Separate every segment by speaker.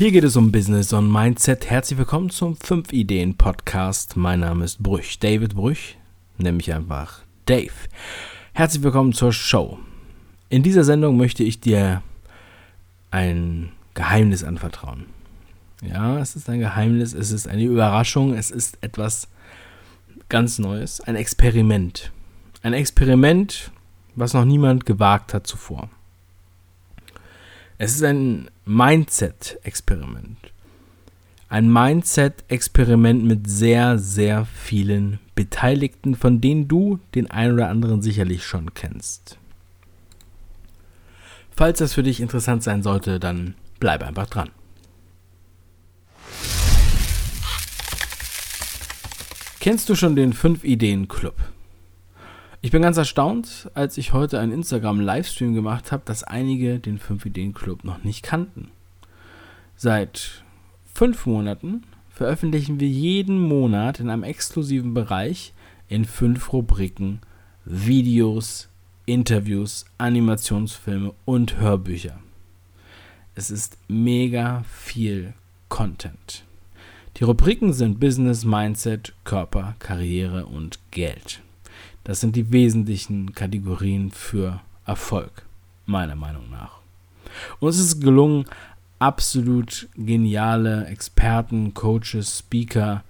Speaker 1: Hier geht es um Business und Mindset. Herzlich willkommen zum 5 Ideen Podcast. Mein Name ist Brüch, David Brüch, nämlich einfach Dave. Herzlich willkommen zur Show. In dieser Sendung möchte ich dir ein Geheimnis anvertrauen. Ja, es ist ein Geheimnis, es ist eine Überraschung, es ist etwas ganz Neues, ein Experiment. Ein Experiment, was noch niemand gewagt hat zuvor. Es ist ein Mindset-Experiment. Ein Mindset-Experiment mit sehr, sehr vielen Beteiligten, von denen du den einen oder anderen sicherlich schon kennst. Falls das für dich interessant sein sollte, dann bleib einfach dran. Kennst du schon den 5 Ideen Club? Ich bin ganz erstaunt, als ich heute einen Instagram-Livestream gemacht habe, dass einige den 5 Ideen Club noch nicht kannten. Seit fünf Monaten veröffentlichen wir jeden Monat in einem exklusiven Bereich in fünf Rubriken Videos, Interviews, Animationsfilme und Hörbücher. Es ist mega viel Content. Die Rubriken sind Business, Mindset, Körper, Karriere und Geld. Das sind die wesentlichen Kategorien für Erfolg, meiner Meinung nach. Uns ist gelungen, absolut geniale Experten, Coaches, Speaker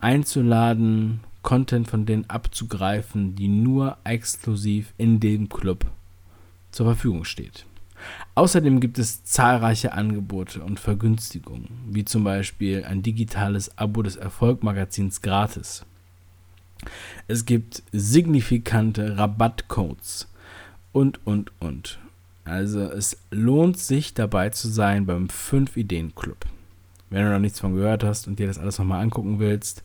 Speaker 1: einzuladen, Content von denen abzugreifen, die nur exklusiv in dem Club zur Verfügung steht. Außerdem gibt es zahlreiche Angebote und Vergünstigungen, wie zum Beispiel ein digitales Abo des Erfolgmagazins gratis es gibt signifikante Rabattcodes und, und, und. Also es lohnt sich dabei zu sein beim 5 Ideen Club. Wenn du noch nichts von gehört hast und dir das alles nochmal angucken willst,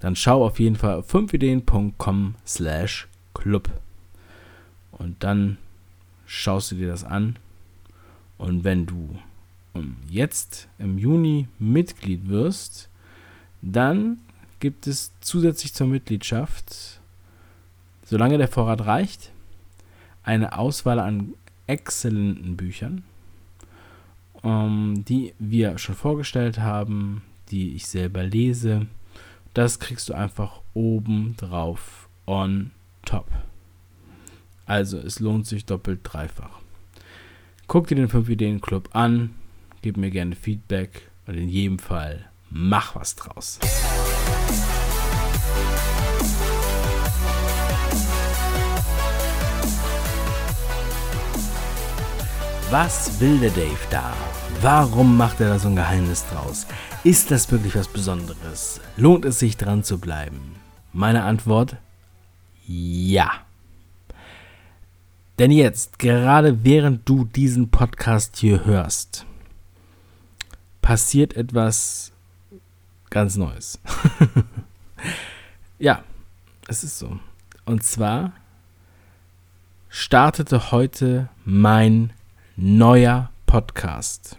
Speaker 1: dann schau auf jeden Fall auf 5ideen.com slash club. Und dann schaust du dir das an. Und wenn du jetzt im Juni Mitglied wirst, dann gibt es zusätzlich zur Mitgliedschaft, solange der Vorrat reicht, eine Auswahl an exzellenten Büchern, ähm, die wir schon vorgestellt haben, die ich selber lese. Das kriegst du einfach oben drauf on top. Also es lohnt sich doppelt dreifach. Guck dir den 5 Ideen Club an, gib mir gerne Feedback und in jedem Fall mach was draus. Was will der Dave da? Warum macht er da so ein Geheimnis draus? Ist das wirklich was Besonderes? Lohnt es sich dran zu bleiben? Meine Antwort: Ja. Denn jetzt, gerade während du diesen Podcast hier hörst, passiert etwas ganz Neues. ja, es ist so. Und zwar startete heute mein neuer Podcast.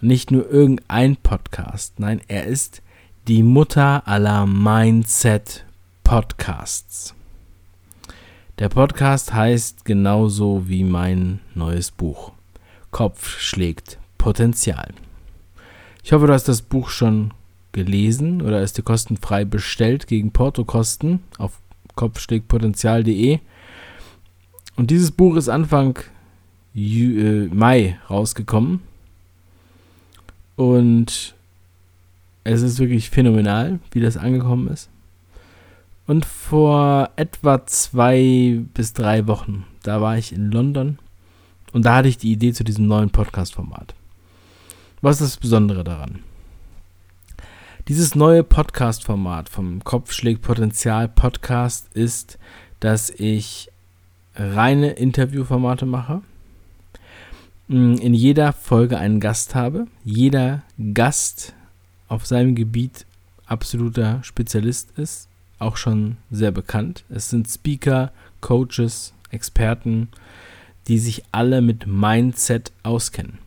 Speaker 1: Nicht nur irgendein Podcast, nein, er ist die Mutter aller Mindset Podcasts. Der Podcast heißt genauso wie mein neues Buch. Kopf schlägt Potenzial. Ich hoffe, du hast das Buch schon gelesen oder ist dir kostenfrei bestellt gegen Portokosten auf kopfschlägpotenzial.de. Und dieses Buch ist Anfang Ju äh, Mai rausgekommen. Und es ist wirklich phänomenal, wie das angekommen ist. Und vor etwa zwei bis drei Wochen, da war ich in London und da hatte ich die Idee zu diesem neuen Podcast-Format. Was ist das Besondere daran? Dieses neue Podcast-Format vom Kopfschläg Potenzial Podcast ist, dass ich reine Interviewformate mache. Mm, in jeder Folge einen Gast habe. Jeder Gast auf seinem Gebiet absoluter Spezialist ist, auch schon sehr bekannt. Es sind Speaker, Coaches, Experten, die sich alle mit Mindset auskennen.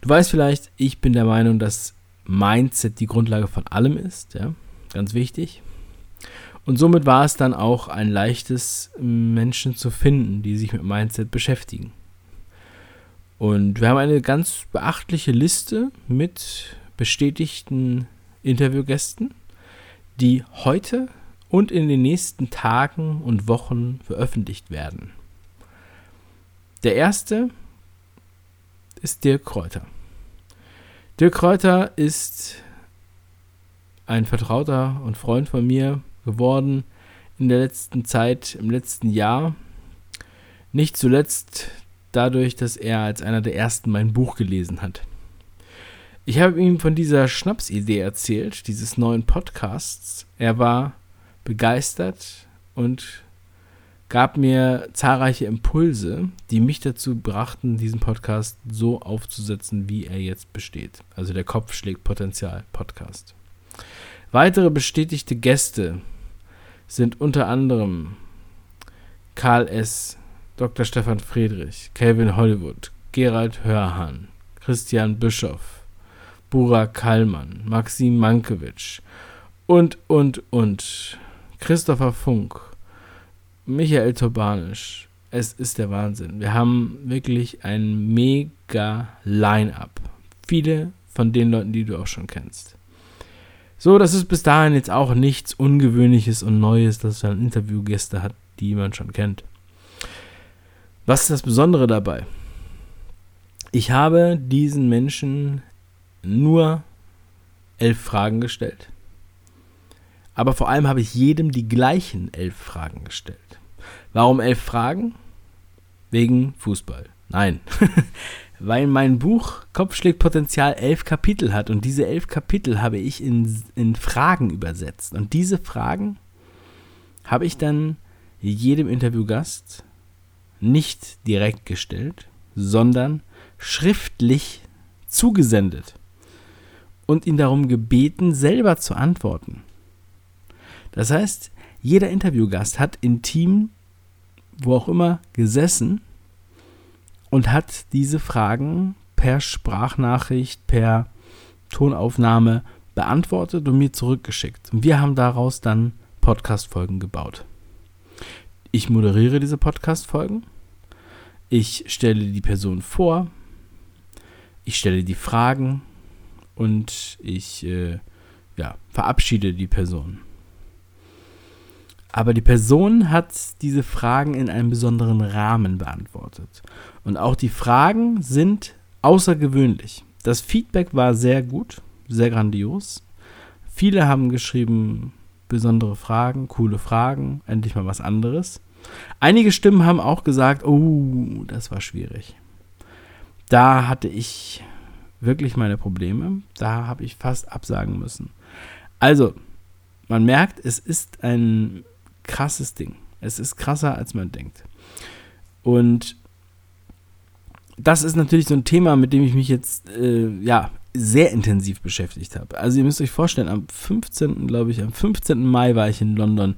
Speaker 1: Du weißt vielleicht, ich bin der Meinung, dass Mindset die Grundlage von allem ist, ja, ganz wichtig. Und somit war es dann auch ein leichtes, Menschen zu finden, die sich mit Mindset beschäftigen. Und wir haben eine ganz beachtliche Liste mit bestätigten Interviewgästen, die heute und in den nächsten Tagen und Wochen veröffentlicht werden. Der erste ist Dirk Kräuter. Dirk Kräuter ist ein Vertrauter und Freund von mir geworden in der letzten Zeit, im letzten Jahr. Nicht zuletzt dadurch, dass er als einer der ersten mein Buch gelesen hat. Ich habe ihm von dieser Schnapsidee erzählt, dieses neuen Podcasts. Er war begeistert und gab mir zahlreiche Impulse, die mich dazu brachten, diesen Podcast so aufzusetzen, wie er jetzt besteht. Also der Kopf schlägt Potenzial Podcast. Weitere bestätigte Gäste sind unter anderem Karl S., Dr. Stefan Friedrich, Calvin Hollywood, Gerald Hörhan, Christian Bischoff, Burak Kallmann, Maxim Mankiewicz und, und, und. Christopher Funk, Michael Tobanisch. Es ist der Wahnsinn. Wir haben wirklich ein mega Line-up. Viele von den Leuten, die du auch schon kennst. So, das ist bis dahin jetzt auch nichts Ungewöhnliches und Neues, dass man Interviewgäste hat, die man schon kennt. Was ist das Besondere dabei? Ich habe diesen Menschen nur elf Fragen gestellt. Aber vor allem habe ich jedem die gleichen elf Fragen gestellt. Warum elf Fragen? Wegen Fußball. Nein. Weil mein Buch Kopf schlägt Potenzial elf Kapitel hat und diese elf Kapitel habe ich in, in Fragen übersetzt. Und diese Fragen habe ich dann jedem Interviewgast nicht direkt gestellt, sondern schriftlich zugesendet und ihn darum gebeten, selber zu antworten. Das heißt, jeder Interviewgast hat intim, wo auch immer, gesessen und hat diese Fragen per Sprachnachricht, per Tonaufnahme beantwortet und mir zurückgeschickt. Und wir haben daraus dann Podcast-Folgen gebaut. Ich moderiere diese Podcast-Folgen. Ich stelle die Person vor. Ich stelle die Fragen. Und ich äh, ja, verabschiede die Person. Aber die Person hat diese Fragen in einem besonderen Rahmen beantwortet. Und auch die Fragen sind außergewöhnlich. Das Feedback war sehr gut, sehr grandios. Viele haben geschrieben, besondere Fragen, coole Fragen, endlich mal was anderes. Einige Stimmen haben auch gesagt, oh, das war schwierig. Da hatte ich wirklich meine Probleme. Da habe ich fast absagen müssen. Also, man merkt, es ist ein krasses Ding. Es ist krasser, als man denkt. Und das ist natürlich so ein Thema, mit dem ich mich jetzt äh, ja sehr intensiv beschäftigt habe. Also ihr müsst euch vorstellen, am 15. glaube ich, am 15. Mai war ich in London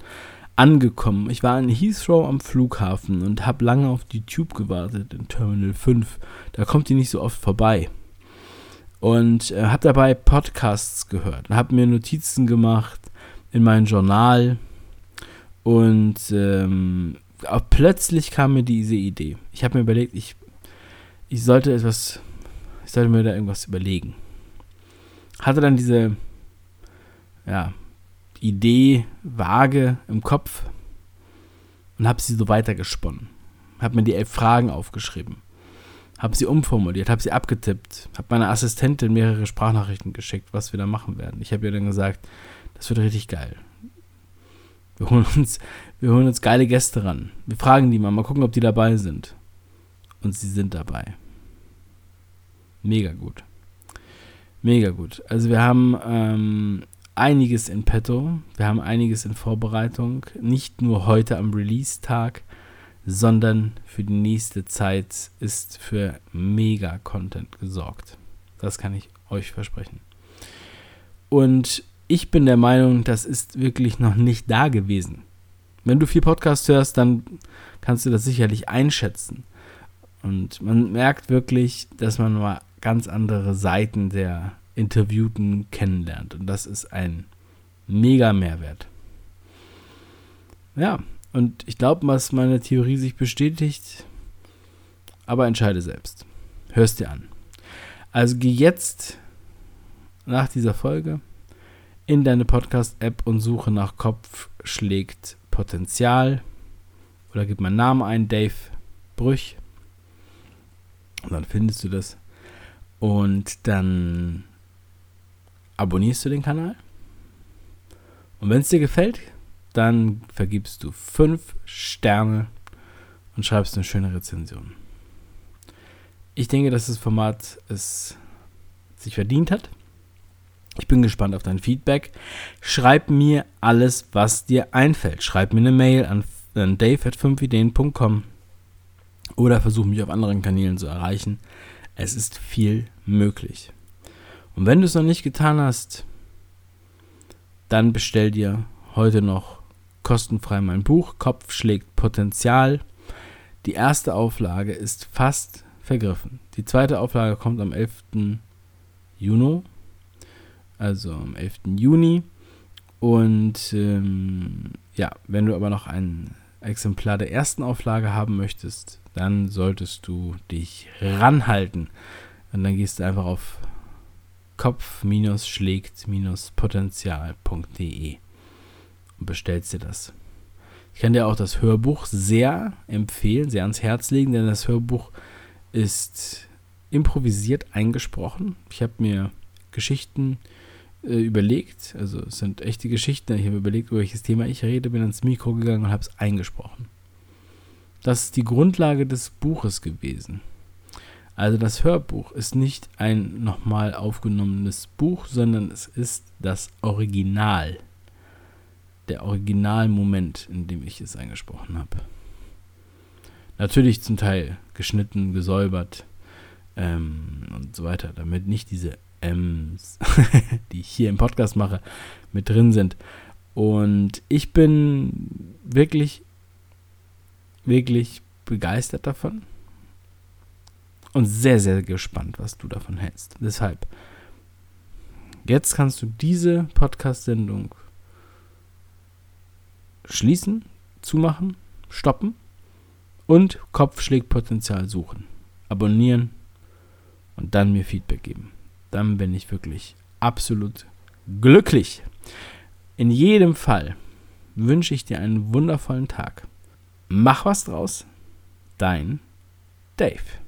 Speaker 1: angekommen. Ich war in Heathrow am Flughafen und habe lange auf die Tube gewartet in Terminal 5. Da kommt die nicht so oft vorbei. Und äh, habe dabei Podcasts gehört und habe mir Notizen gemacht in mein Journal und ähm, plötzlich kam mir diese Idee. Ich habe mir überlegt, ich, ich sollte etwas, ich sollte mir da irgendwas überlegen. Hatte dann diese, ja, Idee vage im Kopf und habe sie so weitergesponnen. Habe mir die elf Fragen aufgeschrieben. Habe sie umformuliert, habe sie abgetippt, habe meiner Assistentin mehrere Sprachnachrichten geschickt, was wir da machen werden. Ich habe ihr dann gesagt, das wird richtig geil. Wir holen uns, wir holen uns geile Gäste ran. Wir fragen die mal, mal gucken, ob die dabei sind. Und sie sind dabei. Mega gut. Mega gut. Also wir haben ähm, einiges in petto. Wir haben einiges in Vorbereitung. Nicht nur heute am Release-Tag, sondern für die nächste Zeit ist für mega Content gesorgt. Das kann ich euch versprechen. Und ich bin der Meinung, das ist wirklich noch nicht da gewesen. Wenn du viel Podcast hörst, dann kannst du das sicherlich einschätzen. Und man merkt wirklich, dass man mal ganz andere Seiten der Interviewten kennenlernt. Und das ist ein mega Mehrwert. Ja, und ich glaube, dass meine Theorie sich bestätigt, aber entscheide selbst. hörst dir an. Also geh jetzt nach dieser Folge in deine Podcast-App und suche nach Kopf schlägt Potenzial oder gib meinen Namen ein, Dave Brüch. Und dann findest du das. Und dann abonnierst du den Kanal. Und wenn es dir gefällt, dann vergibst du fünf Sterne und schreibst eine schöne Rezension. Ich denke, dass das Format es sich verdient hat. Ich bin gespannt auf dein Feedback. Schreib mir alles, was dir einfällt. Schreib mir eine Mail an, an dave.5ideen.com oder versuch mich auf anderen Kanälen zu erreichen. Es ist viel möglich. Und wenn du es noch nicht getan hast, dann bestell dir heute noch kostenfrei mein Buch Kopf schlägt Potenzial. Die erste Auflage ist fast vergriffen. Die zweite Auflage kommt am 11. Juni, also am 11. Juni. Und ähm, ja, wenn du aber noch ein Exemplar der ersten Auflage haben möchtest, dann solltest du dich ranhalten. Und dann gehst du einfach auf kopf-schlägt-potenzial.de und bestellst dir das. Ich kann dir auch das Hörbuch sehr empfehlen, sehr ans Herz legen, denn das Hörbuch ist improvisiert eingesprochen. Ich habe mir Geschichten äh, überlegt, also es sind echte Geschichten. Ich habe überlegt, über welches Thema ich rede, bin ans Mikro gegangen und habe es eingesprochen. Das ist die Grundlage des Buches gewesen. Also das Hörbuch ist nicht ein nochmal aufgenommenes Buch, sondern es ist das Original. Der Originalmoment, in dem ich es eingesprochen habe. Natürlich zum Teil geschnitten, gesäubert ähm, und so weiter, damit nicht diese M's, die ich hier im Podcast mache, mit drin sind. Und ich bin wirklich, wirklich begeistert davon und sehr, sehr gespannt, was du davon hältst. Deshalb, jetzt kannst du diese Podcast-Sendung schließen, zumachen, stoppen und Kopfschlägpotenzial suchen. Abonnieren und dann mir Feedback geben. Dann bin ich wirklich absolut glücklich. In jedem Fall wünsche ich dir einen wundervollen Tag. Mach was draus. Dein Dave.